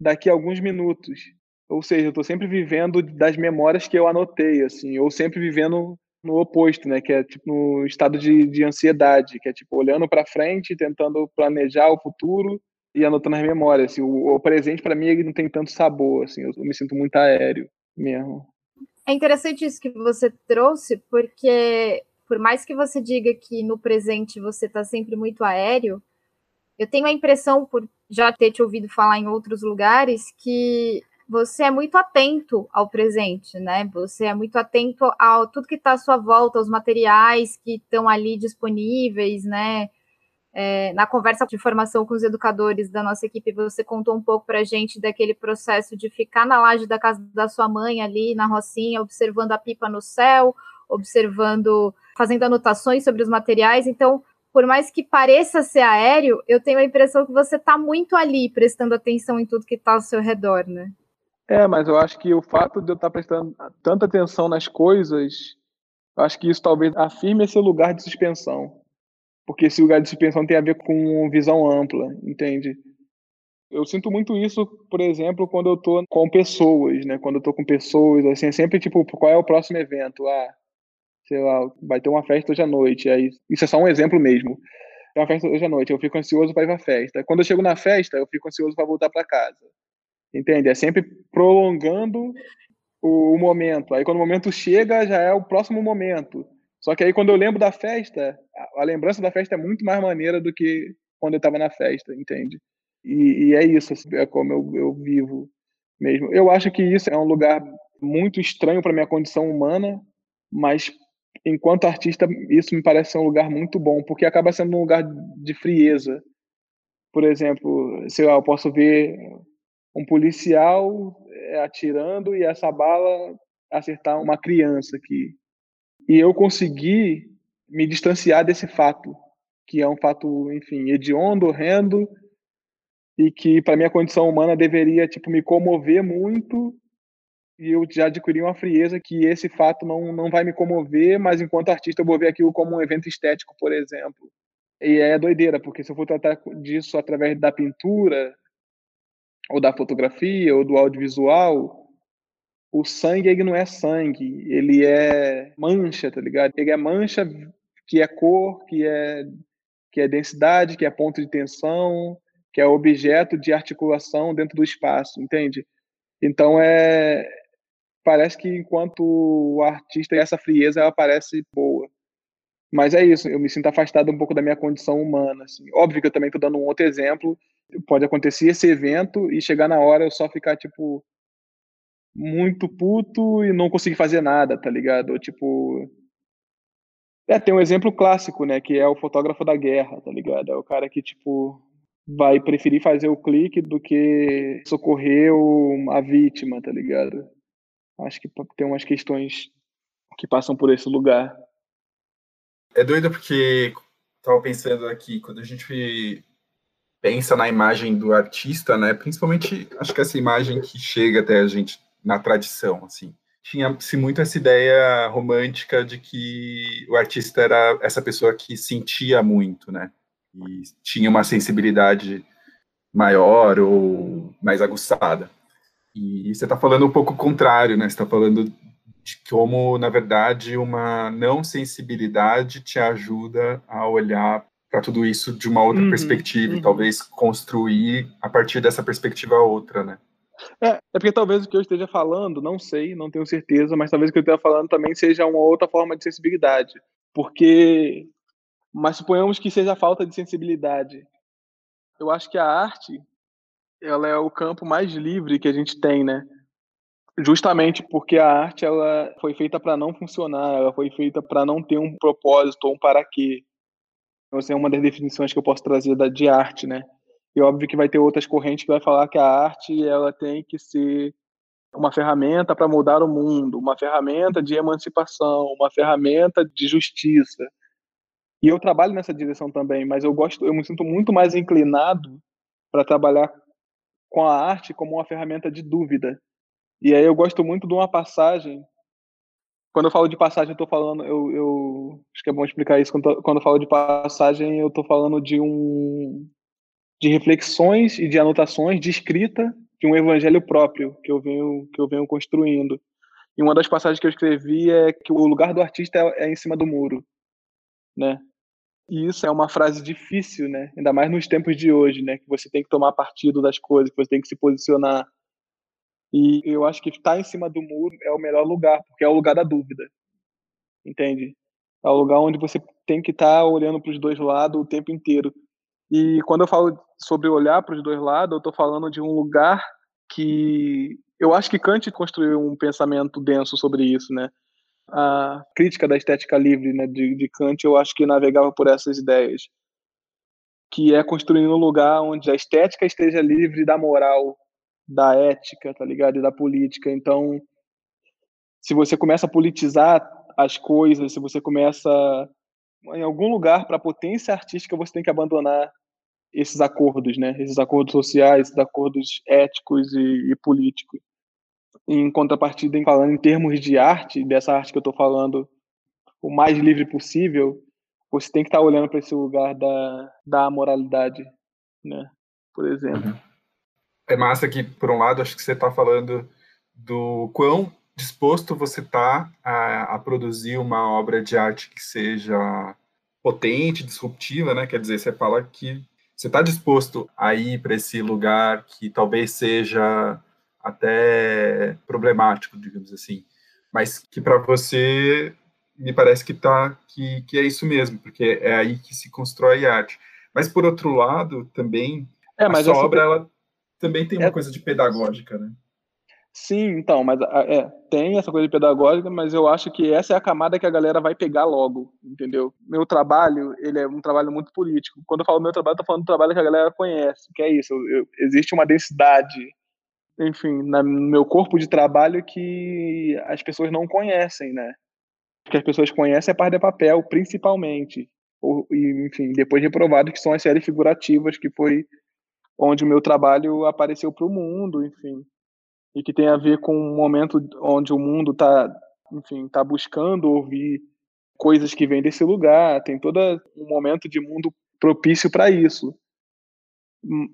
daqui a alguns minutos. Ou seja, eu estou sempre vivendo das memórias que eu anotei, assim, ou sempre vivendo no oposto, né? Que é tipo no estado de, de ansiedade, que é tipo olhando para frente, tentando planejar o futuro e anotando as memórias. Assim, o, o presente para mim ele não tem tanto sabor, assim, eu, eu me sinto muito aéreo mesmo. É interessante isso que você trouxe, porque por mais que você diga que no presente você está sempre muito aéreo, eu tenho a impressão, por já ter te ouvido falar em outros lugares, que você é muito atento ao presente, né? Você é muito atento ao tudo que está à sua volta, aos materiais que estão ali disponíveis, né? É, na conversa de formação com os educadores da nossa equipe, você contou um pouco para a gente daquele processo de ficar na laje da casa da sua mãe ali na Rocinha, observando a pipa no céu, observando, fazendo anotações sobre os materiais. Então, por mais que pareça ser aéreo, eu tenho a impressão que você está muito ali, prestando atenção em tudo que está ao seu redor, né? É, mas eu acho que o fato de eu estar prestando tanta atenção nas coisas, acho que isso talvez afirme esse lugar de suspensão. Porque esse lugar de suspensão tem a ver com visão ampla, entende? Eu sinto muito isso, por exemplo, quando eu tô com pessoas, né? Quando eu tô com pessoas, assim, sempre tipo, qual é o próximo evento? Ah, sei lá, vai ter uma festa hoje à noite. Aí, isso é só um exemplo mesmo. Tem uma festa hoje à noite, eu fico ansioso para ir pra festa. Quando eu chego na festa, eu fico ansioso para voltar para casa. Entende? É sempre prolongando o, o, momento. Aí quando o momento chega, já é o próximo momento. Só que aí quando eu lembro da festa, a, lembrança da festa é muito mais maneira do que quando eu estava na festa, entende? E, e, é isso, assim, é como eu, eu vivo mesmo. Eu acho que isso é um lugar muito estranho para minha condição humana, mas enquanto artista isso me parece ser um lugar muito bom, porque acaba sendo um lugar de frieza. Por exemplo, lá, eu posso ver um policial eh, atirando e essa bala acertar uma criança aqui. E eu consegui me distanciar desse fato, que é um fato, enfim, hediondo, horrendo, e que para minha condição humana deveria tipo me comover muito e eu já adquiri uma frieza que esse fato não, não vai me comover, mas enquanto artista eu vou ver aquilo como um evento estético, por exemplo. E é doideira, porque se eu for tratar disso através da pintura, ou da fotografia, ou do audiovisual, o sangue ele não é sangue, ele é mancha, tá ligado? Ele é mancha que é cor, que é que é densidade, que é ponto de tensão, que é objeto de articulação dentro do espaço, entende? Então é parece que enquanto o artista essa frieza ela parece boa. Mas é isso, eu me sinto afastado um pouco da minha condição humana. Assim. Óbvio que eu também estou dando um outro exemplo. Pode acontecer esse evento e chegar na hora eu só ficar, tipo, muito puto e não conseguir fazer nada, tá ligado? Tipo. É, tem um exemplo clássico, né? Que é o fotógrafo da guerra, tá ligado? É o cara que, tipo, vai preferir fazer o clique do que socorrer a vítima, tá ligado? Acho que tem umas questões que passam por esse lugar. É doido porque estava pensando aqui, quando a gente pensa na imagem do artista, né, principalmente acho que essa imagem que chega até a gente na tradição, assim, tinha-se muito essa ideia romântica de que o artista era essa pessoa que sentia muito, né, e tinha uma sensibilidade maior ou mais aguçada. E você está falando um pouco o contrário, né? Você está falando de como, na verdade, uma não sensibilidade te ajuda a olhar para tudo isso de uma outra uhum, perspectiva uhum. e talvez construir a partir dessa perspectiva outra, né? É, é porque talvez o que eu esteja falando, não sei, não tenho certeza, mas talvez o que eu esteja falando também seja uma outra forma de sensibilidade. Porque, mas suponhamos que seja falta de sensibilidade. Eu acho que a arte, ela é o campo mais livre que a gente tem, né? justamente porque a arte ela foi feita para não funcionar, ela foi feita para não ter um propósito ou um para quê. Essa é uma das definições que eu posso trazer da de arte, né? E óbvio que vai ter outras correntes que vai falar que a arte ela tem que ser uma ferramenta para mudar o mundo, uma ferramenta de emancipação, uma ferramenta de justiça. E eu trabalho nessa direção também, mas eu gosto, eu me sinto muito mais inclinado para trabalhar com a arte como uma ferramenta de dúvida, e aí eu gosto muito de uma passagem. Quando eu falo de passagem, eu estou falando, eu, eu, acho que é bom explicar isso. Quando, quando eu falo de passagem, eu estou falando de um de reflexões e de anotações de escrita de um evangelho próprio que eu venho que eu venho construindo. E uma das passagens que eu escrevi é que o lugar do artista é, é em cima do muro, né? E isso é uma frase difícil, né? Ainda mais nos tempos de hoje, né? Que você tem que tomar partido das coisas, que você tem que se posicionar. E eu acho que estar em cima do muro é o melhor lugar, porque é o lugar da dúvida. Entende? É o lugar onde você tem que estar olhando para os dois lados o tempo inteiro. E quando eu falo sobre olhar para os dois lados, eu estou falando de um lugar que eu acho que Kant construiu um pensamento denso sobre isso, né? A crítica da estética livre, né, de, de Kant, eu acho que navegava por essas ideias, que é construir um lugar onde a estética esteja livre da moral, da ética, tá ligado, e da política. Então, se você começa a politizar as coisas, se você começa em algum lugar para a potência artística, você tem que abandonar esses acordos, né? Esses acordos sociais, esses acordos éticos e, e políticos. Em contrapartida, em falando em termos de arte, dessa arte que eu estou falando, o mais livre possível, você tem que estar tá olhando para esse lugar da, da moralidade, né? Por exemplo. Uhum. É massa que, por um lado, acho que você está falando do quão disposto você está a, a, produzir uma obra de arte que seja potente, disruptiva, né? Quer dizer, você fala que você está disposto a ir para esse lugar que talvez seja até problemático, digamos assim, mas que para você me parece que tá que, que é isso mesmo, porque é aí que se constrói arte. Mas por outro lado, também é, a sua obra ela também tem uma é... coisa de pedagógica, né? Sim, então, mas é, tem essa coisa pedagógica, mas eu acho que essa é a camada que a galera vai pegar logo, entendeu? Meu trabalho, ele é um trabalho muito político. Quando eu falo meu trabalho, eu tô falando do trabalho que a galera conhece, que é isso. Eu, existe uma densidade, enfim, no meu corpo de trabalho que as pessoas não conhecem, né? O que as pessoas conhecem é par de papel, principalmente. Ou, enfim, depois reprovado, que são as séries figurativas, que foi onde o meu trabalho apareceu para o mundo, enfim e que tem a ver com um momento onde o mundo está, enfim, está buscando ouvir coisas que vêm desse lugar, tem todo um momento de mundo propício para isso.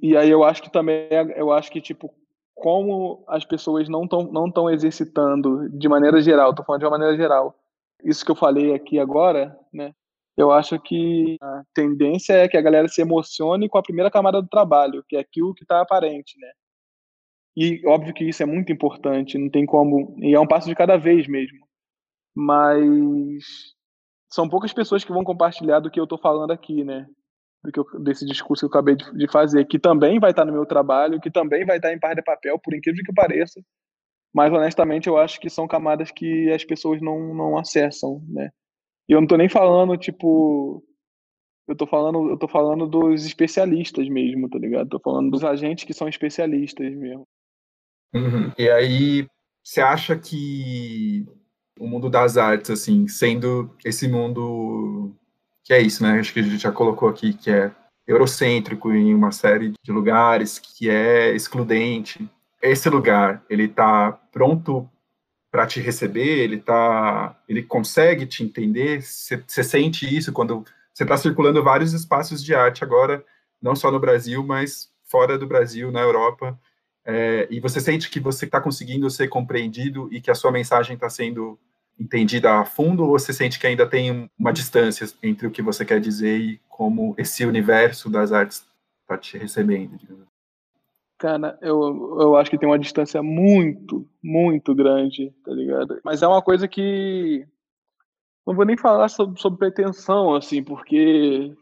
E aí eu acho que também, eu acho que tipo, como as pessoas não estão não tão exercitando de maneira geral, estou falando de uma maneira geral, isso que eu falei aqui agora, né? Eu acho que a tendência é que a galera se emocione com a primeira camada do trabalho, que é aquilo que está aparente, né? E óbvio que isso é muito importante, não tem como. E é um passo de cada vez mesmo. Mas são poucas pessoas que vão compartilhar do que eu estou falando aqui, né? Do que eu, desse discurso que eu acabei de, de, fazer, que também vai estar no meu trabalho, que também vai estar em par de papel, por incrível que pareça. Mas honestamente eu acho que são camadas que as pessoas não, não acessam, né? E eu não estou nem falando, tipo, eu tô falando, eu tô falando dos especialistas mesmo, tá ligado? Tô falando dos agentes que são especialistas mesmo. Uhum. E aí, você acha que o mundo das artes, assim, sendo esse mundo que é isso, né? Acho que a gente já colocou aqui que é eurocêntrico em uma série de lugares, que é excludente. Esse lugar, ele tá pronto para te receber, ele tá, ele consegue te entender. Você sente isso quando você está circulando vários espaços de arte agora, não só no Brasil, mas fora do Brasil, na Europa é, e você sente que você está conseguindo ser compreendido e que a sua mensagem está sendo entendida a fundo, ou você sente que ainda tem uma distância entre o que você quer dizer e como esse universo das artes está te recebendo? Digamos? Cara, eu, eu acho que tem uma distância muito, muito grande, tá ligado? Mas é uma coisa que. Não vou nem falar sobre, sobre pretensão, assim, porque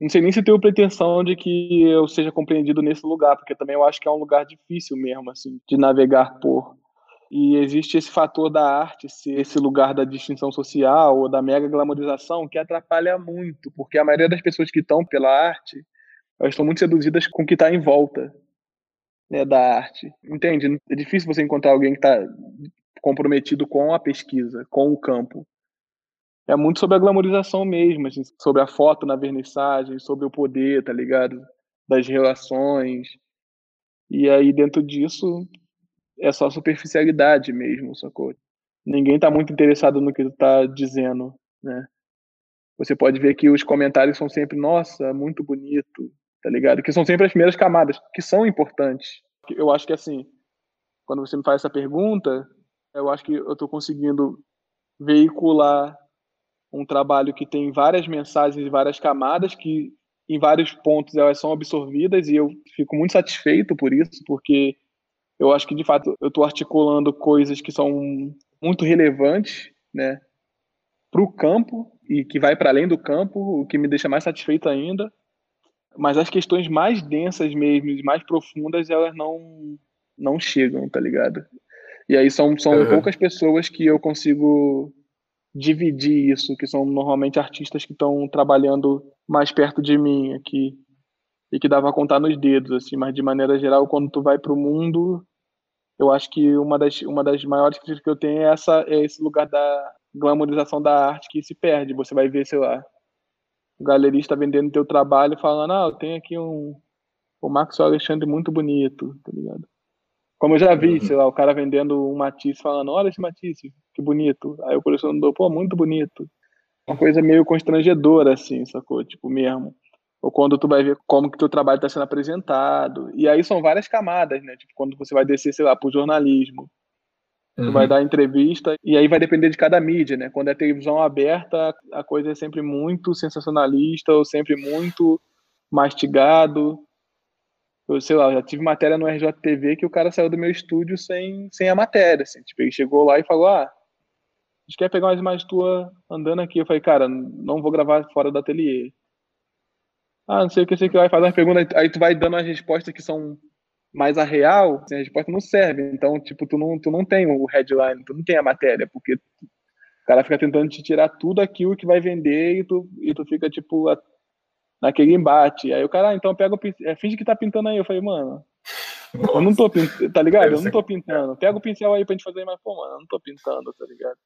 não sei nem se tenho pretensão de que eu seja compreendido nesse lugar, porque também eu acho que é um lugar difícil mesmo, assim, de navegar por. E existe esse fator da arte esse lugar da distinção social ou da mega glamorização que atrapalha muito, porque a maioria das pessoas que estão pela arte, elas estão muito seduzidas com o que está em volta né, da arte. Entende? É difícil você encontrar alguém que está comprometido com a pesquisa, com o campo é muito sobre a glamorização mesmo, assim, sobre a foto na vernissagem, sobre o poder, tá ligado? Das relações. E aí, dentro disso, é só superficialidade mesmo, sacou? Ninguém tá muito interessado no que tu tá dizendo, né? Você pode ver que os comentários são sempre, nossa, muito bonito, tá ligado? Que são sempre as primeiras camadas, que são importantes. eu acho que assim, quando você me faz essa pergunta, eu acho que eu estou conseguindo veicular um trabalho que tem várias mensagens e várias camadas que em vários pontos elas são absorvidas e eu fico muito satisfeito por isso, porque eu acho que de fato eu estou articulando coisas que são muito relevantes, né, para o campo e que vai para além do campo, o que me deixa mais satisfeito ainda. Mas as questões mais densas mesmo, mais profundas, elas não não chegam, tá ligado? E aí são, são uhum. poucas pessoas que eu consigo dividir isso, que são normalmente artistas que estão trabalhando mais perto de mim aqui e que dá pra contar nos dedos, assim, mas de maneira geral, quando tu vai pro mundo, eu acho que uma das, uma das maiores críticas que eu tenho é, essa, é esse lugar da glamorização da arte que se perde. Você vai ver, sei lá, o galerista vendendo teu trabalho falando, ah, eu tenho aqui um o Marcos Alexandre muito bonito, tá ligado? Como eu já vi, uhum. sei lá, o cara vendendo um Matisse falando, olha esse Matisse, que bonito. Aí o colecionador, pô, muito bonito. Uma coisa meio constrangedora, assim, sacou? Tipo, mesmo. Ou quando tu vai ver como que teu trabalho está sendo apresentado. E aí são várias camadas, né? Tipo, quando você vai descer, sei lá, pro jornalismo. Uhum. Tu vai uhum. dar entrevista, e aí vai depender de cada mídia, né? Quando é televisão aberta, a coisa é sempre muito sensacionalista, ou sempre muito mastigado eu sei lá, já tive matéria no RJTV que o cara saiu do meu estúdio sem, sem a matéria, assim, tipo, ele chegou lá e falou, ah, gente quer pegar umas imagens tua andando aqui, eu falei, cara, não vou gravar fora do ateliê. Ah, não sei o que, sei que vai fazer uma pergunta, aí tu vai dando as respostas que são mais a real, assim, a resposta não serve, então, tipo, tu não, tu não tem o headline, tu não tem a matéria, porque o cara fica tentando te tirar tudo aquilo que vai vender e tu, e tu fica, tipo, naquele embate. Aí o cara, ah, então pega o pincel, é, finge que tá pintando aí. Eu falei, mano, Nossa. eu não tô pintando, tá ligado? Eu não tô pintando. Pega o pincel aí pra gente fazer mais, pô, mano, eu não tô pintando, tá ligado?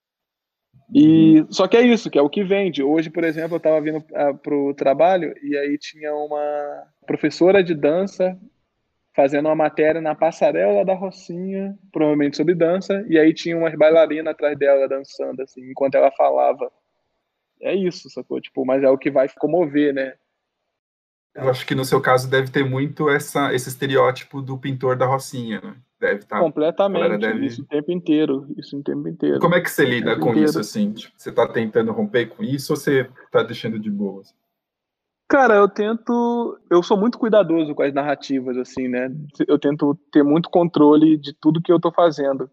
E uhum. só que é isso, que é o que vende. Hoje, por exemplo, eu tava vindo uh, pro trabalho e aí tinha uma professora de dança fazendo uma matéria na passarela da Rocinha, provavelmente sobre dança, e aí tinha umas bailarinas atrás dela dançando assim, enquanto ela falava. É isso, sacou? Tipo, mas é o que vai comover, né? Eu acho que no seu caso deve ter muito essa, esse estereótipo do pintor da Rocinha, né? Deve estar. Tá, Completamente. Deve... Isso o tempo inteiro. Isso o tempo inteiro. Como é que você lida com inteiro. isso, assim? Tipo, você está tentando romper com isso ou você está deixando de boa? Cara, eu tento. Eu sou muito cuidadoso com as narrativas, assim, né? Eu tento ter muito controle de tudo que eu estou fazendo.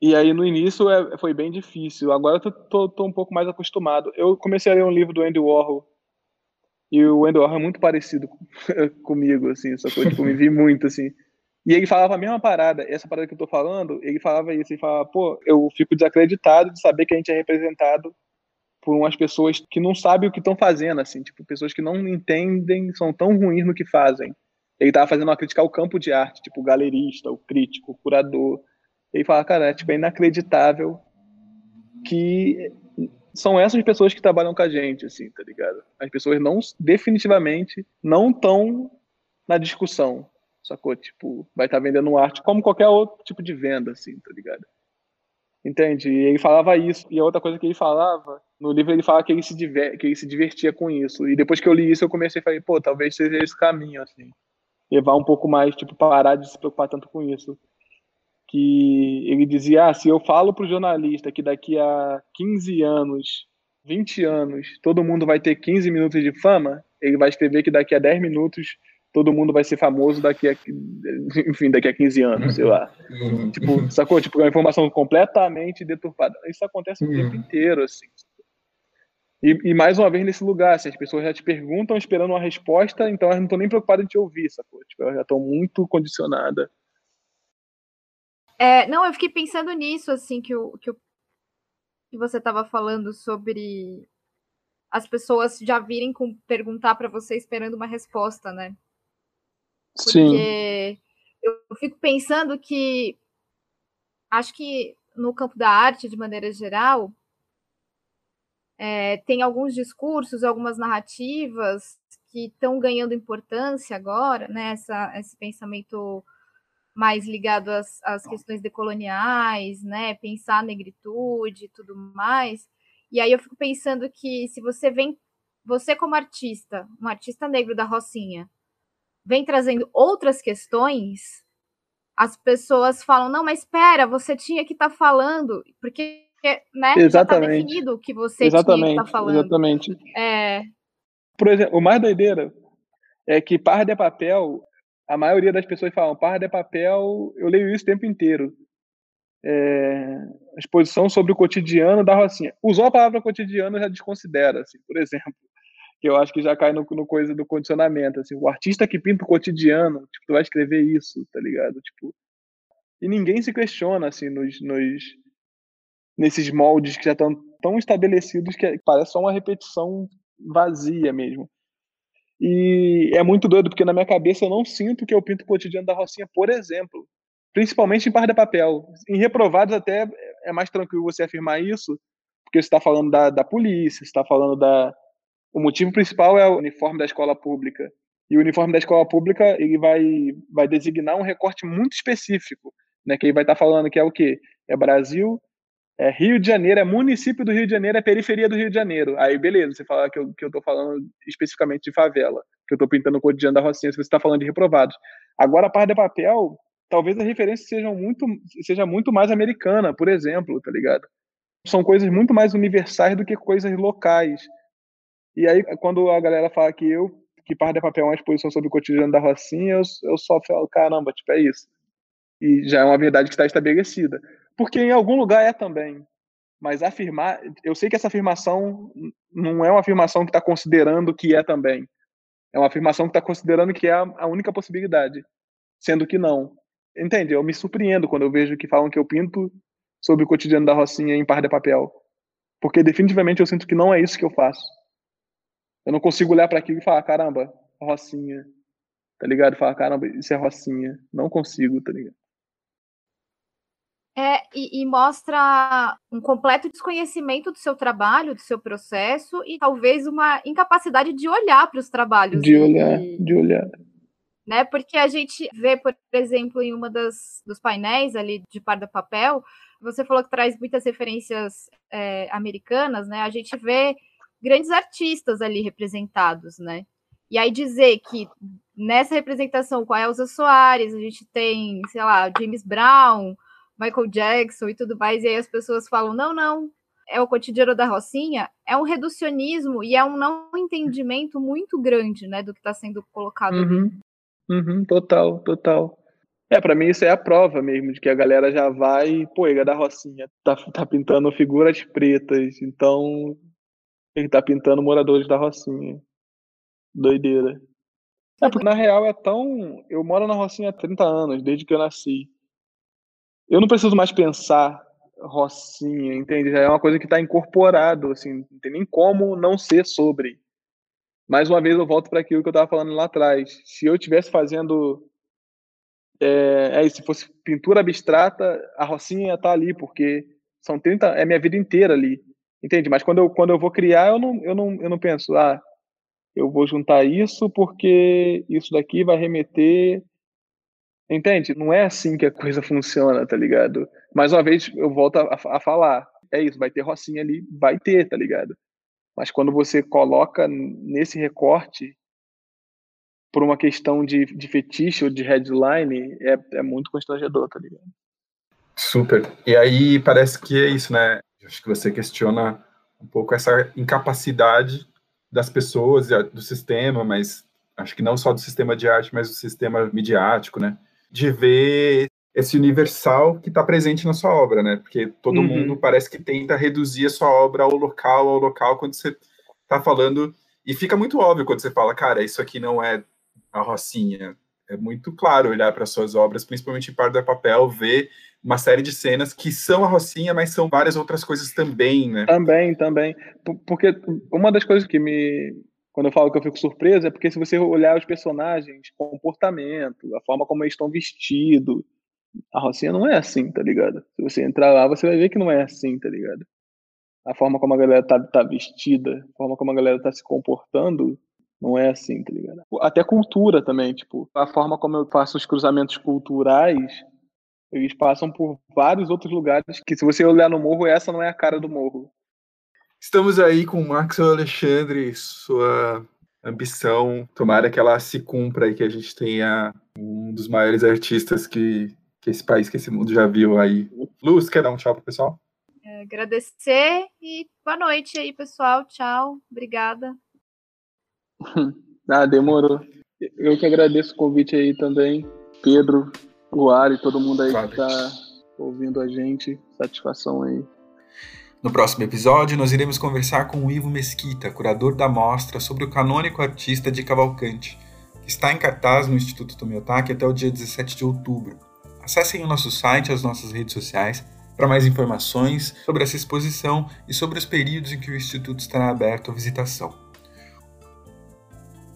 E aí, no início, é, foi bem difícil. Agora eu tô, tô, um pouco mais acostumado. Eu comecei a ler um livro do Andy Warhol e o Wendell é muito parecido *laughs* comigo, assim, só que eu tipo, me vi muito, assim. E ele falava a mesma parada, essa parada que eu tô falando, ele falava isso, ele falava, pô, eu fico desacreditado de saber que a gente é representado por umas pessoas que não sabem o que estão fazendo, assim, tipo, pessoas que não entendem, são tão ruins no que fazem. Ele tava fazendo uma crítica ao campo de arte, tipo, o galerista, o crítico, o curador. Ele fala, cara, é, tipo, é inacreditável que são essas pessoas que trabalham com a gente, assim, tá ligado? As pessoas não, definitivamente, não estão na discussão, sacou? Tipo, vai estar tá vendendo arte como qualquer outro tipo de venda, assim, tá ligado? Entende? E ele falava isso. E a outra coisa que ele falava, no livro ele fala que ele se, diver, que ele se divertia com isso. E depois que eu li isso, eu comecei a falar, pô, talvez seja esse caminho, assim. Levar um pouco mais, tipo, parar de se preocupar tanto com isso que ele dizia: ah, se eu falo para o jornalista que daqui a 15 anos, 20 anos, todo mundo vai ter 15 minutos de fama, ele vai escrever que daqui a 10 minutos todo mundo vai ser famoso daqui a, *laughs* enfim, daqui a 15 anos, sei lá. Uhum. tipo, sacou? Tipo, é uma informação completamente deturpada. Isso acontece o tempo uhum. inteiro, assim. E, e, mais uma vez nesse lugar, assim, as pessoas já te perguntam esperando uma resposta, então elas não estão nem preocupadas em te ouvir, sacou? Tipo, elas já estão muito condicionadas é, não, eu fiquei pensando nisso, assim, que, o, que, o, que você estava falando sobre as pessoas já virem com perguntar para você esperando uma resposta, né? Porque Sim. eu fico pensando que acho que no campo da arte, de maneira geral, é, tem alguns discursos, algumas narrativas que estão ganhando importância agora, né? Essa, esse pensamento mais ligado às, às questões decoloniais, né? Pensar a negritude e tudo mais. E aí eu fico pensando que se você vem, você como artista, um artista negro da Rocinha, vem trazendo outras questões, as pessoas falam, não, mas espera, você tinha que estar tá falando, porque né, exatamente. já está definido que você exatamente, tinha que estar tá falando. Exatamente. É... Por exemplo, o mais doideira é que par de papel, a maioria das pessoas falam, par de papel, eu leio isso o tempo inteiro. É, exposição sobre o cotidiano da Rocinha. Usou a palavra cotidiano, já desconsidera, assim, por exemplo que eu acho que já cai no, no, coisa do condicionamento, assim, o artista que pinta o cotidiano, tipo, tu vai escrever isso, tá ligado? Tipo, e ninguém se questiona, assim, nos, nos nesses moldes que já estão tão estabelecidos que parece só uma repetição vazia mesmo. E é muito doido, porque na minha cabeça eu não sinto que eu pinto o cotidiano da Rocinha, por exemplo. Principalmente em par de papel. Em reprovados até é mais tranquilo você afirmar isso, porque você está falando da, da polícia, está falando da, o motivo principal é o uniforme da escola pública. E o uniforme da escola pública ele vai, vai designar um recorte muito específico, né? Que ele vai estar tá falando que é o quê? É Brasil, é Rio de Janeiro, é município do Rio de Janeiro, é periferia do Rio de Janeiro. Aí, beleza, você fala que eu, que eu tô falando especificamente de favela, que eu tô pintando o cotidiano da Rocinha, se você está falando de reprovados. Agora, a parte papel, talvez a referência seja muito, seja muito mais americana, por exemplo, tá ligado? São coisas muito mais universais do que coisas locais. E aí, quando a galera fala que eu, que Par de Papel é uma exposição sobre o cotidiano da Rocinha, eu, eu só falo, caramba, tipo, é isso. E já é uma verdade que está estabelecida. Porque em algum lugar é também. Mas afirmar, eu sei que essa afirmação não é uma afirmação que está considerando que é também. É uma afirmação que está considerando que é a, única possibilidade. Sendo que não. Entende? Eu me surpreendo quando eu vejo que falam que eu pinto sobre o cotidiano da Rocinha em par de papel. Porque definitivamente eu sinto que não é isso que eu faço. Eu não consigo olhar para aquilo e falar, caramba, Rocinha. Tá ligado? Falar, caramba, isso é Rocinha. Não consigo, tá ligado? É, e, e, mostra um completo desconhecimento do seu trabalho, do seu processo e talvez uma incapacidade de olhar para os trabalhos. De olhar, de olhar. Né? Porque a gente vê, por exemplo, em uma das dos painéis ali de Parda Papel, você falou que traz muitas referências é, americanas, né? A gente vê grandes artistas ali representados, né? E aí dizer que nessa representação com a Elza Soares, a gente tem, sei lá, James Brown, Michael Jackson e tudo mais, e aí as pessoas falam, não, não, é o cotidiano da Rocinha, é um reducionismo e é um não entendimento muito grande, né, do que está sendo colocado uhum. Uhum, total, total. É, para mim isso é a prova mesmo de que a galera já vai, pô, ele é da Rocinha, tá, tá pintando figuras pretas, então ele tá pintando moradores da Rocinha. Doideira. É porque na real é tão. Eu moro na Rocinha há 30 anos, desde que eu nasci. Eu não preciso mais pensar Rocinha, entende? Já é uma coisa que está incorporado, assim, não tem nem como não ser sobre. Mais uma vez eu volto para aquilo que eu estava falando lá atrás. Se eu estivesse fazendo. É, é, se fosse pintura abstrata, a Rocinha ia estar tá ali, porque são 30. É minha vida inteira ali. Entende? Mas quando eu, quando eu vou criar, eu não, eu, não, eu não penso, ah, eu vou juntar isso porque isso daqui vai remeter. Entende? Não é assim que a coisa *laughs* funciona, tá ligado? Mais uma vez, eu volto a, a falar. É isso, vai ter Rocinha ali, vai ter, tá ligado? Mas quando você coloca nesse recorte por uma questão de, de fetiche ou de headline, é, é muito constrangedor, tá ligado? Super. E aí parece que é isso, né? Acho que você questiona um pouco essa incapacidade das pessoas, do sistema, mas acho que não só do sistema de arte, mas do sistema midiático, né? De ver esse universal que está presente na sua obra, né? Porque todo uhum. mundo parece que tenta reduzir a sua obra ao local, ao local, quando você está falando. E fica muito óbvio quando você fala, cara, isso aqui não é a Rocinha. É muito claro olhar para suas obras, principalmente em Pardo é Papel, ver uma série de cenas que são a Rocinha, mas são várias outras coisas também, né? Também, também. Porque uma das coisas que me. Quando eu falo que eu fico surpreso, é porque se você olhar os personagens, comportamento, a forma como eles estão vestidos, a Rocinha não é assim, tá ligado? Se você entrar lá, você vai ver que não é assim, tá ligado? A forma como a galera tá, tá vestida, a forma como a galera tá se comportando, não é assim, tá ligado? Até cultura também, tipo, a forma como eu faço os cruzamentos culturais eles passam por vários outros lugares que, se você olhar no morro, essa não é a cara do morro. Estamos aí com o Max Alexandre, sua ambição. Tomara que ela se cumpra e que a gente tenha um dos maiores artistas que, que esse país, que esse mundo já viu aí. Luz, quer dar um tchau pro pessoal? É, agradecer e boa noite aí, pessoal. Tchau. Obrigada. *laughs* ah, demorou. Eu que agradeço o convite aí também. Pedro, Luar e todo mundo aí que está ouvindo a gente. Satisfação aí. No próximo episódio, nós iremos conversar com o Ivo Mesquita, curador da mostra sobre o canônico artista de Cavalcante, que está em cartaz no Instituto Tomiotaki até o dia 17 de outubro. Acessem o nosso site e as nossas redes sociais para mais informações sobre essa exposição e sobre os períodos em que o Instituto estará aberto à visitação.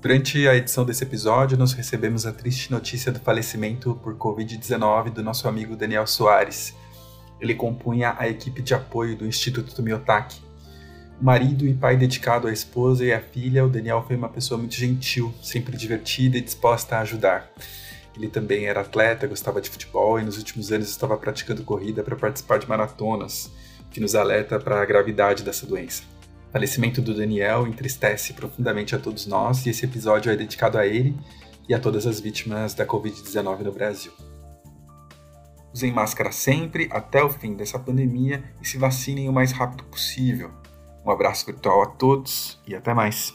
Durante a edição desse episódio, nós recebemos a triste notícia do falecimento por Covid-19 do nosso amigo Daniel Soares ele compunha a equipe de apoio do Instituto Tomiotaki. Marido e pai dedicado à esposa e à filha, o Daniel foi uma pessoa muito gentil, sempre divertida e disposta a ajudar. Ele também era atleta, gostava de futebol e nos últimos anos estava praticando corrida para participar de maratonas, o que nos alerta para a gravidade dessa doença. O falecimento do Daniel entristece profundamente a todos nós e esse episódio é dedicado a ele e a todas as vítimas da Covid-19 no Brasil. Usem máscara sempre até o fim dessa pandemia e se vacinem o mais rápido possível. Um abraço virtual a todos e até mais.